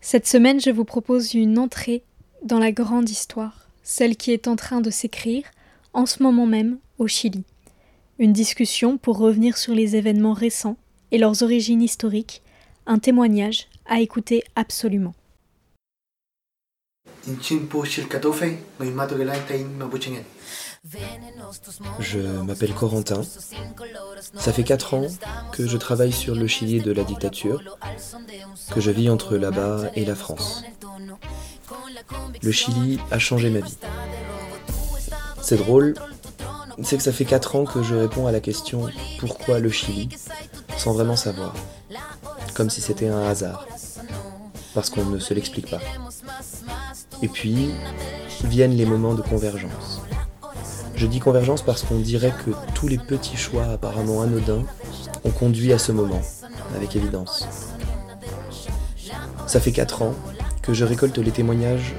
Cette semaine, je vous propose une entrée dans la grande histoire, celle qui est en train de s'écrire en ce moment même au Chili. Une discussion pour revenir sur les événements récents et leurs origines historiques, un témoignage à écouter absolument. Je m'appelle Corentin. Ça fait 4 ans que je travaille sur le Chili de la dictature, que je vis entre là-bas et la France. Le Chili a changé ma vie. C'est drôle, c'est que ça fait 4 ans que je réponds à la question pourquoi le Chili? sans vraiment savoir, comme si c'était un hasard, parce qu'on ne se l'explique pas. Et puis viennent les moments de convergence. Je dis convergence parce qu'on dirait que tous les petits choix apparemment anodins ont conduit à ce moment, avec évidence. Ça fait 4 ans que je récolte les témoignages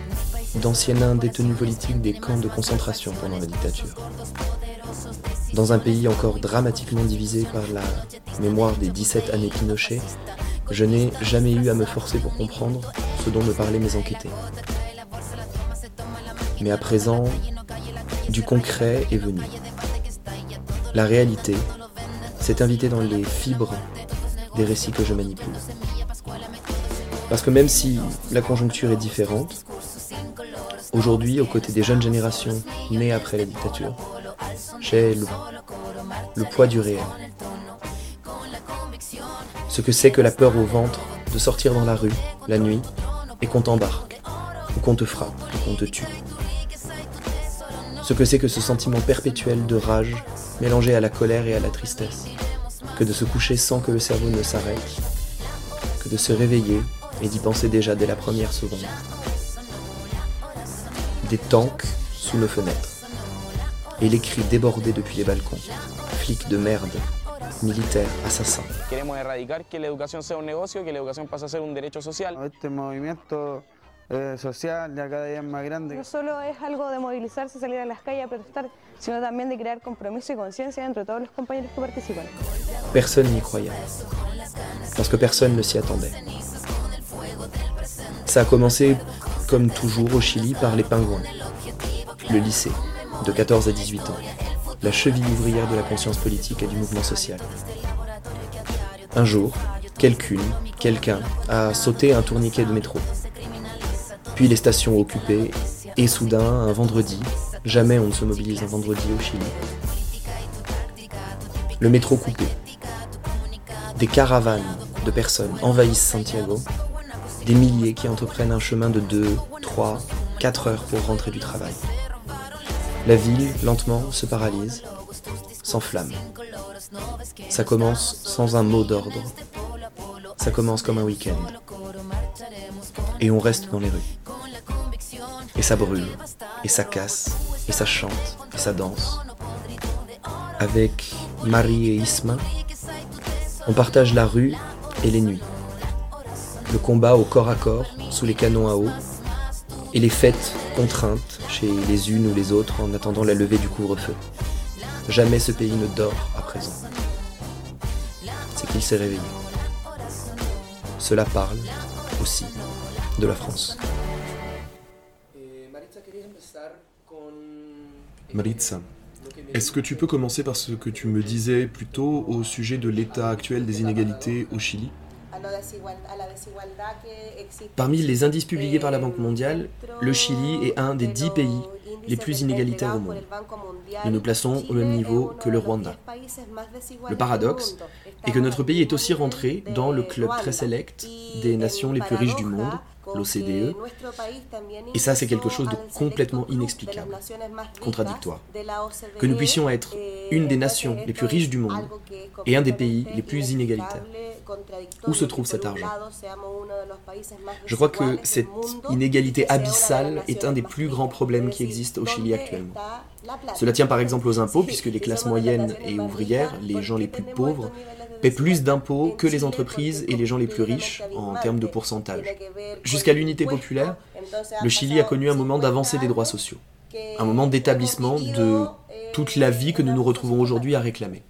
d'anciens détenus politiques des camps de concentration pendant la dictature. Dans un pays encore dramatiquement divisé par la mémoire des 17 années Pinochet, je n'ai jamais eu à me forcer pour comprendre ce dont me parlaient mes enquêtés. Mais à présent, du concret est venu. La réalité s'est invitée dans les fibres des récits que je manipule. Parce que même si la conjoncture est différente, aujourd'hui, aux côtés des jeunes générations nées après la dictature, j'ai le, poids du réel. Ce que c'est que la peur au ventre de sortir dans la rue, la nuit, et qu'on t'embarque, ou qu'on te frappe, ou qu'on te tue ce que c'est que ce sentiment perpétuel de rage mélangé à la colère et à la tristesse, que de se coucher sans que le cerveau ne s'arrête, que de se réveiller et d'y penser déjà dès la première seconde. Des tanks sous nos fenêtres, et les cris débordés depuis les balcons, flics de merde, militaires, assassins. Eh, social ya cada día más grande. No solo es algo de movilizarse, salir a las calles a protestar, sino también de crear compromiso y conciencia entre todos los compañeros que participan. Personne n'y croyait, parce que personne ne s'y attendait. Ça a commencé, comme toujours au Chili, par les pingouins, le lycée, de 14 à 18 ans, la cheville ouvrière de la conscience politique et du mouvement social. Un jour, quelqu'une, quelqu'un a sauté un tourniquet de métro puis les stations occupées, et soudain, un vendredi, jamais on ne se mobilise un vendredi au Chili, le métro coupé, des caravanes de personnes envahissent Santiago, des milliers qui entreprennent un chemin de 2, 3, 4 heures pour rentrer du travail. La ville, lentement, se paralyse, s'enflamme. Ça commence sans un mot d'ordre. Ça commence comme un week-end. Et on reste dans les rues. Et ça brûle, et ça casse, et ça chante, et ça danse. Avec Marie et Isma, on partage la rue et les nuits. Le combat au corps à corps, sous les canons à eau, et les fêtes contraintes chez les unes ou les autres en attendant la levée du couvre-feu. Jamais ce pays ne dort à présent. C'est qu'il s'est réveillé. Cela parle aussi de la France. Maritza, est-ce que tu peux commencer par ce que tu me disais plus tôt au sujet de l'état actuel des inégalités au Chili? Parmi les indices publiés par la Banque mondiale, le Chili est un des dix pays les plus inégalitaires au monde. Nous nous plaçons au même niveau que le Rwanda. Le paradoxe est que notre pays est aussi rentré dans le club très sélect des nations les plus riches du monde, l'OCDE. Et ça, c'est quelque chose de complètement inexplicable, contradictoire. Que nous puissions être une des nations les plus riches du monde et un des pays les plus inégalitaires. Où se trouve cet argent Je crois que cette inégalité abyssale est un des plus grands problèmes qui existent au Chili actuellement? Cela tient par exemple aux impôts, puisque les classes moyennes et ouvrières, les gens les plus pauvres, paient plus d'impôts que les entreprises et les gens les plus riches en termes de pourcentage? Jusqu'à l'unité populaire, le Chili a connu un moment d'avancée des droits sociaux, un moment d'établissement de toute la vie que nous nous retrouvons aujourd'hui à réclamer.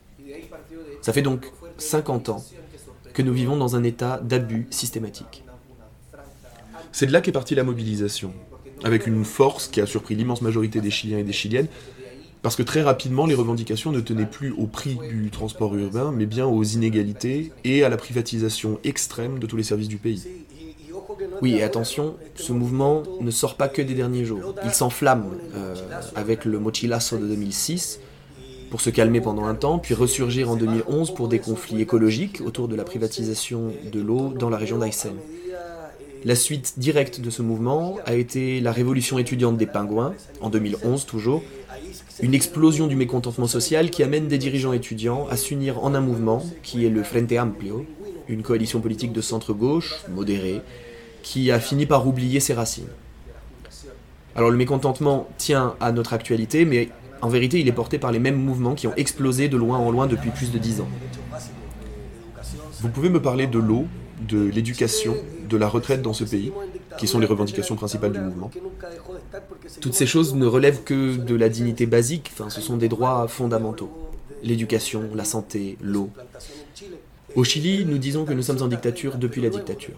Ça fait donc 50 ans que nous vivons dans un état d'abus systématique. C'est de là qu'est partie la mobilisation, avec une force qui a surpris l'immense majorité des Chiliens et des Chiliennes, parce que très rapidement, les revendications ne tenaient plus au prix du transport urbain, mais bien aux inégalités et à la privatisation extrême de tous les services du pays. Oui, et attention, ce mouvement ne sort pas que des derniers jours. Il s'enflamme euh, avec le Mochilazo de 2006 pour se calmer pendant un temps, puis ressurgir en 2011 pour des conflits écologiques autour de la privatisation de l'eau dans la région d'Aysén. La suite directe de ce mouvement a été la révolution étudiante des pingouins, en 2011 toujours, une explosion du mécontentement social qui amène des dirigeants étudiants à s'unir en un mouvement qui est le Frente Amplio, une coalition politique de centre-gauche, modérée, qui a fini par oublier ses racines. Alors le mécontentement tient à notre actualité, mais en vérité il est porté par les mêmes mouvements qui ont explosé de loin en loin depuis plus de dix ans. Vous pouvez me parler de l'eau, de l'éducation, de la retraite dans ce pays, qui sont les revendications principales du mouvement? Toutes ces choses ne relèvent que de la dignité basique, enfin, ce sont des droits fondamentaux. L'éducation, la santé, l'eau. Au Chili, nous disons que nous sommes en dictature depuis la dictature.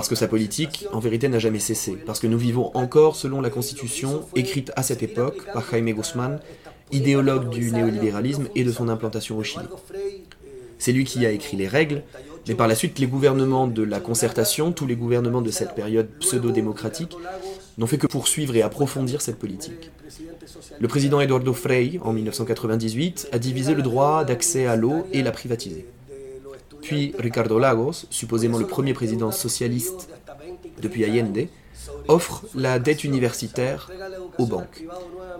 Parce que sa politique, en vérité, n'a jamais cessé. Parce que nous vivons encore selon la constitution écrite à cette époque par Jaime Guzmán, idéologue du néolibéralisme et de son implantation au Chili. C'est lui qui a écrit les règles, mais par la suite, les gouvernements de la concertation, tous les gouvernements de cette période pseudo-démocratique, n'ont fait que poursuivre et approfondir cette politique. Le président Eduardo Frei, en 1998, a divisé le droit d'accès à l'eau et l'a privatisé. Puis Ricardo Lagos, supposément le premier président socialiste depuis Allende, offre la dette universitaire aux banques.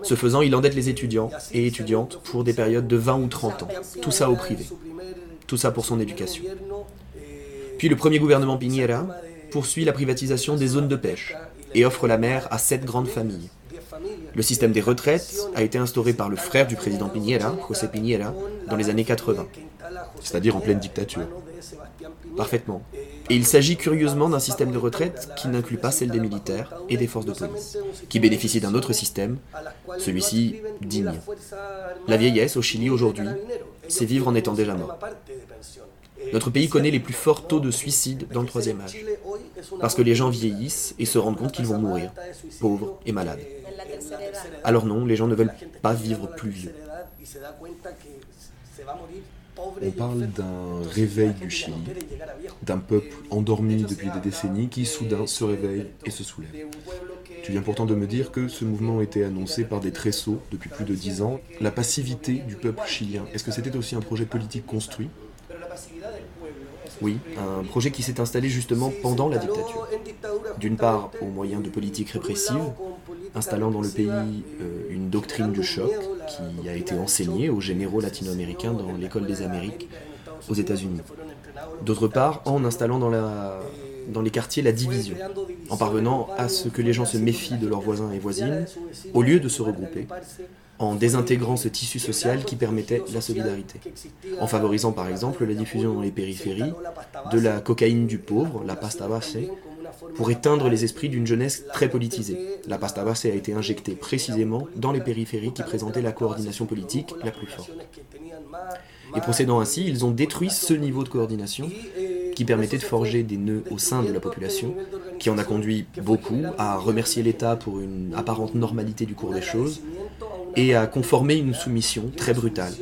Ce faisant, il endette les étudiants et étudiantes pour des périodes de 20 ou 30 ans. Tout ça au privé. Tout ça pour son éducation. Puis le premier gouvernement Piñera poursuit la privatisation des zones de pêche et offre la mer à sept grandes familles. Le système des retraites a été instauré par le frère du président Piñera, José Piñera, dans les années 80 c'est-à-dire en pleine dictature. Parfaitement. Et il s'agit curieusement d'un système de retraite qui n'inclut pas celle des militaires et des forces de police, qui bénéficient d'un autre système, celui-ci digne. La vieillesse au Chili aujourd'hui, c'est vivre en étant déjà mort. Notre pays connaît les plus forts taux de suicide dans le troisième âge, parce que les gens vieillissent et se rendent compte qu'ils vont mourir, pauvres et malades. Alors non, les gens ne veulent pas vivre plus vieux. On parle d'un réveil du Chili, d'un peuple endormi depuis des décennies qui soudain se réveille et se soulève. Tu viens pourtant de me dire que ce mouvement était annoncé par des tresseaux depuis plus de dix ans. La passivité du peuple chilien, est-ce que c'était aussi un projet politique construit? Oui, un projet qui s'est installé justement pendant la dictature. D'une part, au moyen de politiques répressives, installant dans le pays euh, une doctrine du choc qui a été enseignée aux généraux latino-américains dans l'école des Amériques aux États-Unis. D'autre part, en installant dans, dans les quartiers la division, en parvenant à ce que les gens se méfient de leurs voisins et voisines, au lieu de se regrouper, en désintégrant ce tissu social qui permettait la solidarité, en favorisant par exemple la diffusion dans les périphéries de la cocaïne du pauvre, la pasta base, pour éteindre les esprits d'une jeunesse très politisée. La pasta base a été injectée précisément dans les périphéries qui présentaient la coordination politique la plus forte. Et procédant ainsi, ils ont détruit ce niveau de coordination qui permettait de forger des nœuds au sein de la population, qui en a conduit beaucoup à remercier l'État pour une apparente normalité du cours des choses, et à conformer une soumission très brutale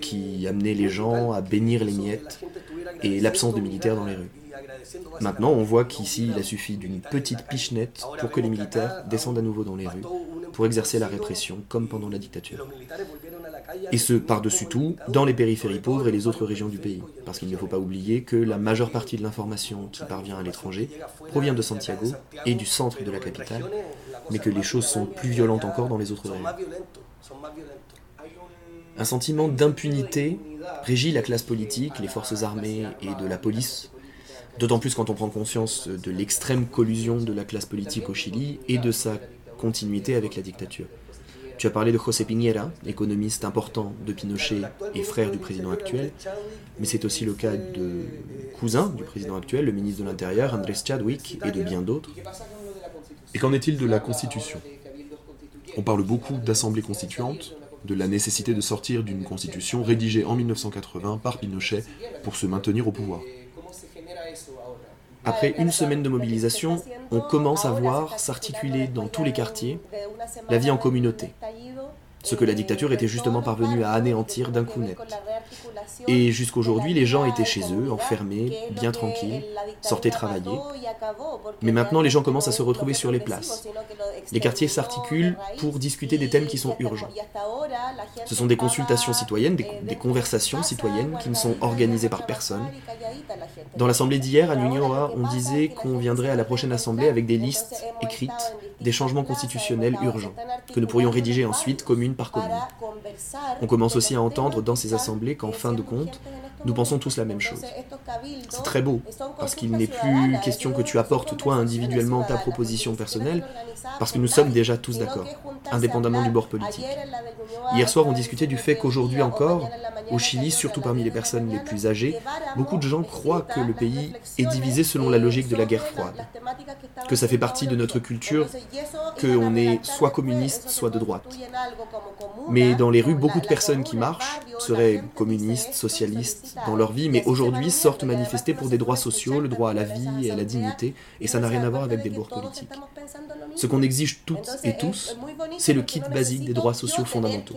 qui amenait les gens à bénir les miettes et l'absence de militaires dans les rues. Maintenant, on voit qu'ici, il a suffi d'une petite pichenette pour que les militaires descendent à nouveau dans les rues pour exercer la répression, comme pendant la dictature. Et ce, par-dessus tout, dans les périphéries pauvres et les autres régions du pays. Parce qu'il ne faut pas oublier que la majeure partie de l'information qui parvient à l'étranger provient de Santiago et du centre de la capitale, mais que les choses sont plus violentes encore dans les autres régions. Un sentiment d'impunité régit la classe politique, les forces armées et de la police, d'autant plus quand on prend conscience de l'extrême collusion de la classe politique au Chili et de sa continuité avec la dictature. Tu as parlé de José Piñera, économiste important de Pinochet et frère du président actuel, mais c'est aussi le cas de cousin du président actuel, le ministre de l'Intérieur, Andrés Chadwick, et de bien d'autres. Et qu'en est-il de la Constitution? On parle beaucoup d'assemblée constituante, de la nécessité de sortir d'une constitution rédigée en 1980 par Pinochet pour se maintenir au pouvoir. Après une semaine de mobilisation, on commence à voir s'articuler dans tous les quartiers la vie en communauté, ce que la dictature était justement parvenue à anéantir d'un coup net. Et jusqu'aujourd'hui, les gens étaient chez eux, enfermés, bien tranquilles, sortaient travailler. Mais maintenant, les gens commencent à se retrouver sur les places. Les quartiers s'articulent pour discuter des thèmes qui sont urgents. Ce sont des consultations citoyennes, des, conversations citoyennes qui ne sont organisées par personne. Dans l'assemblée d'hier, à Nuñoa, on disait qu'on viendrait à la prochaine assemblée avec des listes écrites des changements constitutionnels urgents, que nous pourrions rédiger ensuite commune par commune. On commence aussi à entendre dans ces assemblées qu'en fin de compte, nous pensons tous la même chose. C'est très beau, parce qu'il n'est plus question que tu apportes toi individuellement ta proposition personnelle, parce que nous sommes déjà tous d'accord, indépendamment du bord politique. Hier soir, on discutait du fait qu'aujourd'hui encore, au Chili, surtout parmi les personnes les plus âgées, beaucoup de gens croient que le pays est divisé selon la logique de la guerre froide, que ça fait partie de notre culture, qu'on est soit communiste, soit de droite. Mais dans les rues, beaucoup de personnes qui marchent seraient communistes, socialistes dans leur vie, mais aujourd'hui sortent manifester pour des droits sociaux, le droit à la vie et à la dignité, et ça n'a rien à voir avec des bords politiques. Ce qu'on exige toutes et tous, c'est le kit basique des droits sociaux fondamentaux.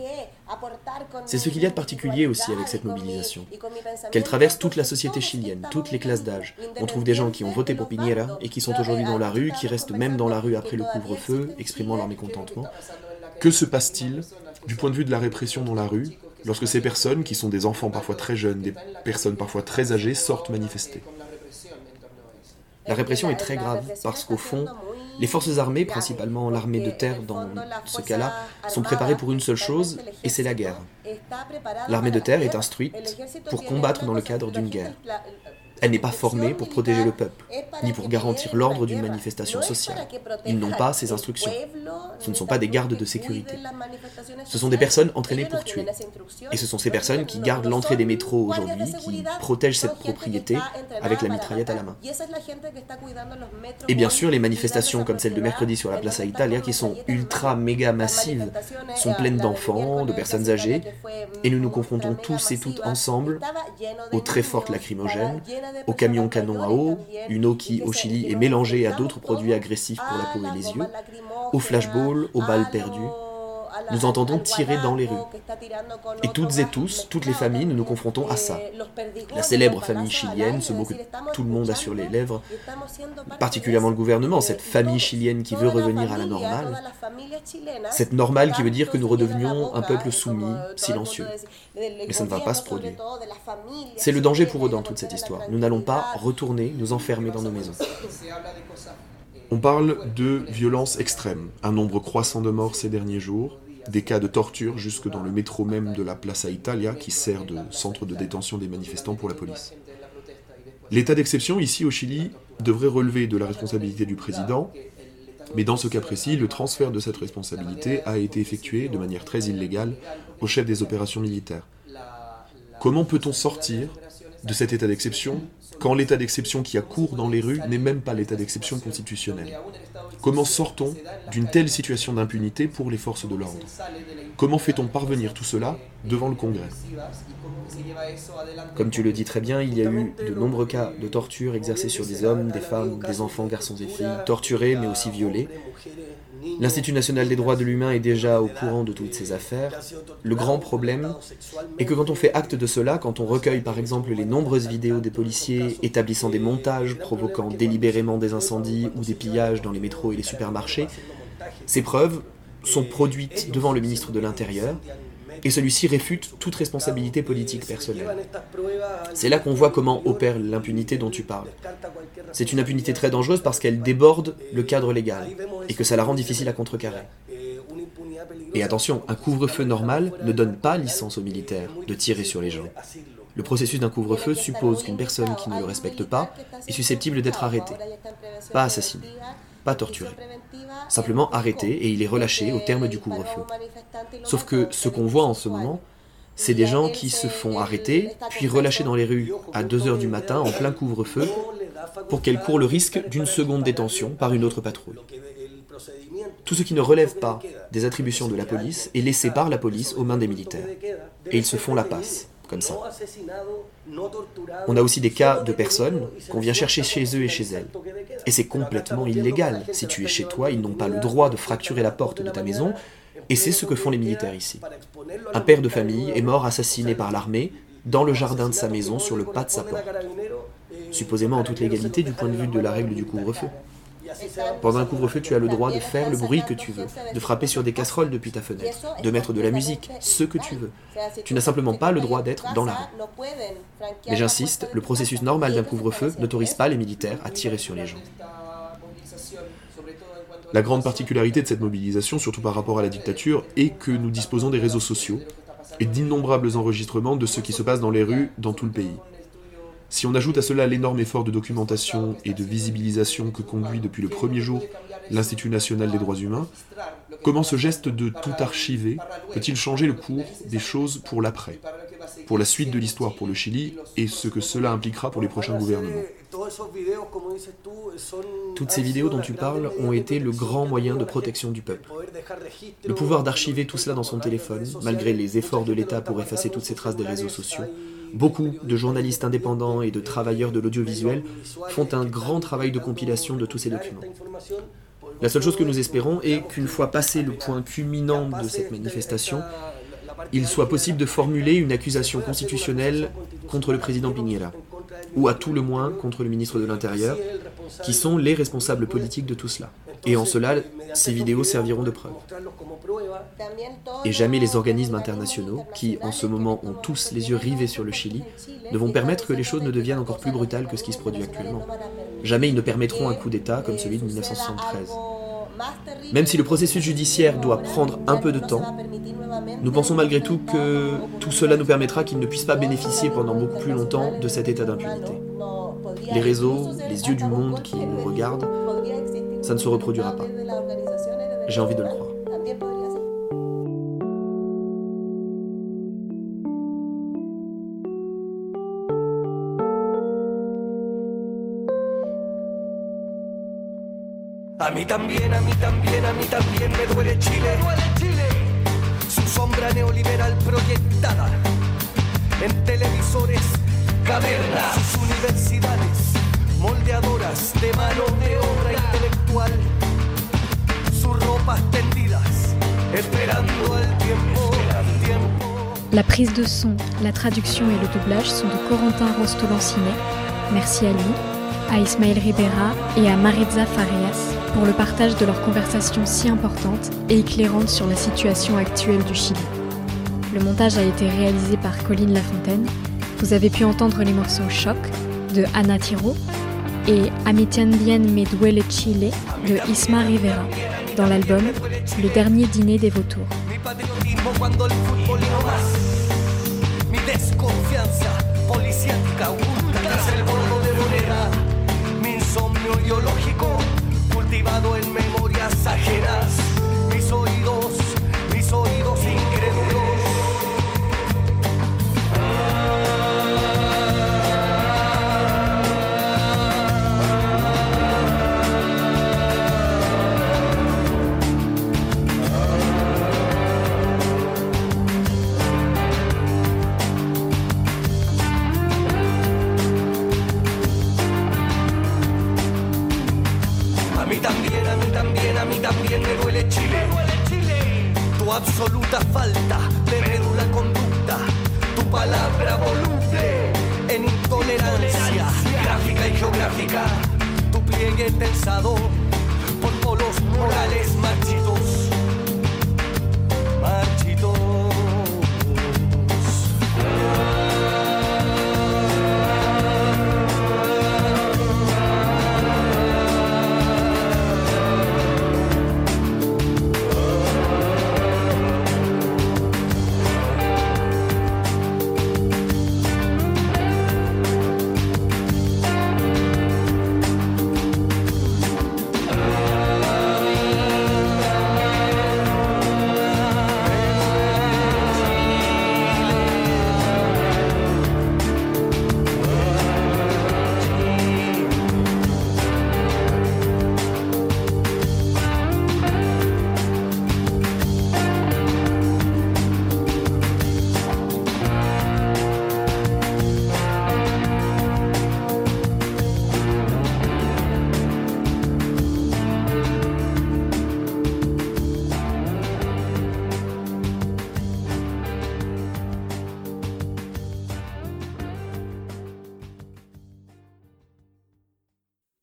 C'est ce qu'il y a de particulier aussi avec cette mobilisation, qu'elle traverse toute la société chilienne, toutes les classes d'âge. On trouve des gens qui ont voté pour Piñera et qui sont aujourd'hui dans la rue, qui restent même dans la rue après le couvre-feu, exprimant leur mécontentement. Que se passe-t-il du point de vue de la répression dans la rue lorsque ces personnes, qui sont des enfants parfois très jeunes, des personnes parfois très âgées, sortent manifester La répression est très grave parce qu'au fond, les forces armées, principalement l'armée de terre dans ce cas-là, sont préparées pour une seule chose, et c'est la guerre. L'armée de terre est instruite pour combattre dans le cadre d'une guerre. Elle n'est pas formée pour protéger le peuple, ni pour garantir l'ordre d'une manifestation sociale. Ils n'ont pas ces instructions. Ce ne sont pas des gardes de sécurité. Ce sont des personnes entraînées pour tuer. Et ce sont ces personnes qui gardent l'entrée des métros aujourd'hui, qui protègent cette propriété avec la mitraillette à la main. Et bien sûr, les manifestations comme celle de mercredi sur la Plaza Italia, qui sont ultra méga massives, sont pleines d'enfants, de personnes âgées, et nous nous confrontons tous et toutes ensemble aux très fortes lacrymogènes, au camion canon à eau, une eau qui au Chili est mélangée à d'autres produits agressifs pour la peau et les yeux, au flashball, aux balles perdues, nous entendons tirer dans les rues. Et toutes et tous, toutes les familles, nous nous confrontons à ça. La célèbre famille chilienne, ce mot que tout le monde a sur les lèvres, particulièrement le gouvernement, cette famille chilienne qui veut revenir à la normale, cette normale qui veut dire que nous redevenions un peuple soumis, silencieux. Mais ça ne va pas se produire. C'est le danger pour eux dans toute cette histoire. Nous n'allons pas retourner, nous enfermer dans nos maisons. On parle de violence extrême, un nombre croissant de morts ces derniers jours, des cas de torture jusque dans le métro même de la Plaza Italia qui sert de centre de détention des manifestants pour la police. L'état d'exception ici au Chili devrait relever de la responsabilité du président, mais dans ce cas précis, le transfert de cette responsabilité a été effectué de manière très illégale au chef des opérations militaires. Comment peut-on sortir de cet état d'exception quand l'état d'exception qui a cours dans les rues n'est même pas l'état d'exception constitutionnel. Comment sort-on d'une telle situation d'impunité pour les forces de l'ordre? Comment fait-on parvenir tout cela devant le Congrès? Comme tu le dis très bien, il y a eu de nombreux cas de torture exercés sur des hommes, des femmes, des enfants, garçons et filles, torturés mais aussi violés. L'Institut national des droits de l'humain est déjà au courant de toutes ces affaires. Le grand problème est que quand on fait acte de cela, quand on recueille par exemple les nombreuses vidéos des policiers établissant des montages provoquant délibérément des incendies ou des pillages dans les métros et les supermarchés, ces preuves sont produites devant le ministre de l'Intérieur et celui-ci réfute toute responsabilité politique personnelle. C'est là qu'on voit comment opère l'impunité dont tu parles. C'est une impunité très dangereuse parce qu'elle déborde le cadre légal et que ça la rend difficile à contrecarrer. Et attention, un couvre-feu normal ne donne pas licence aux militaires de tirer sur les gens. Le processus d'un couvre-feu suppose qu'une personne qui ne le respecte pas est susceptible d'être arrêtée, pas assassinée, pas torturée simplement arrêté et il est relâché au terme du couvre-feu. Sauf que ce qu'on voit en ce moment, c'est des gens qui se font arrêter, puis relâcher dans les rues à 2h du matin en plein couvre-feu pour qu'elles courent le risque d'une seconde détention par une autre patrouille. Tout ce qui ne relève pas des attributions de la police est laissé par la police aux mains des militaires. Et ils se font la passe comme ça. On a aussi des cas de personnes qu'on vient chercher chez eux et chez elles. Et c'est complètement illégal. Si tu es chez toi, ils n'ont pas le droit de fracturer la porte de ta maison, et c'est ce que font les militaires ici. Un père de famille est mort assassiné par l'armée dans le jardin de sa maison sur le pas de sa porte, supposément en toute légalité du point de vue de la règle du couvre-feu. Pendant un couvre-feu, tu as le droit de faire le bruit que tu veux, de frapper sur des casseroles depuis ta fenêtre, de mettre de la musique, ce que tu veux. Tu n'as simplement pas le droit d'être dans la rue. Mais j'insiste, le processus normal d'un couvre-feu n'autorise pas les militaires à tirer sur les gens. La grande particularité de cette mobilisation, surtout par rapport à la dictature, est que nous disposons des réseaux sociaux et d'innombrables enregistrements de ce qui se passe dans les rues dans tout le pays. Si on ajoute à cela l'énorme effort de documentation et de visibilisation que conduit depuis le premier jour l'Institut national des droits humains, comment ce geste de tout archiver peut-il changer le cours des choses pour l'après, pour la suite de l'histoire pour le Chili et ce que cela impliquera pour les prochains gouvernements? Toutes ces vidéos dont tu parles ont été le grand moyen de protection du peuple. Le pouvoir d'archiver tout cela dans son téléphone, malgré les efforts de l'État pour effacer toutes ces traces des réseaux sociaux, beaucoup de journalistes indépendants et de travailleurs de l'audiovisuel font un grand travail de compilation de tous ces documents. La seule chose que nous espérons est qu'une fois passé le point culminant de cette manifestation, il soit possible de formuler une accusation constitutionnelle contre le président Piñera ou à tout le moins contre le ministre de l'Intérieur, qui sont les responsables politiques de tout cela. Et en cela, ces vidéos serviront de preuve. Et jamais les organismes internationaux, qui en ce moment ont tous les yeux rivés sur le Chili, ne vont permettre que les choses ne deviennent encore plus brutales que ce qui se produit actuellement. Jamais ils ne permettront un coup d'État comme celui de 1973. Même si le processus judiciaire doit prendre un peu de temps, nous pensons malgré tout que tout cela nous permettra qu'ils ne puissent pas bénéficier pendant beaucoup plus longtemps de cet état d'impunité. Les réseaux, les yeux du monde qui nous regardent, ça ne se reproduira pas. J'ai envie de le croire. A mí también, a mí también, a mí también me duele Chile. duele Chile. Su sombra neoliberal proyectada en televisores, cavernas, sus universidades, moldeadoras de mano de obra intelectual, sus ropas tendidas, esperando el tiempo, el tiempo. La prise de son, la traduction et le doublage sont de Corentin Rostolancinet. Merci à lui, à Ismaël Ribera et à Maritza Farias pour le partage de leurs conversations si importantes et éclairantes sur la situation actuelle du Chili. Le montage a été réalisé par Colline Lafontaine. Vous avez pu entendre les morceaux Choc de Ana Tiro et Amitian Bien Me Duele Chile de Isma Rivera dans l'album Le dernier dîner des vautours. pliegue tensado por polos morales machistas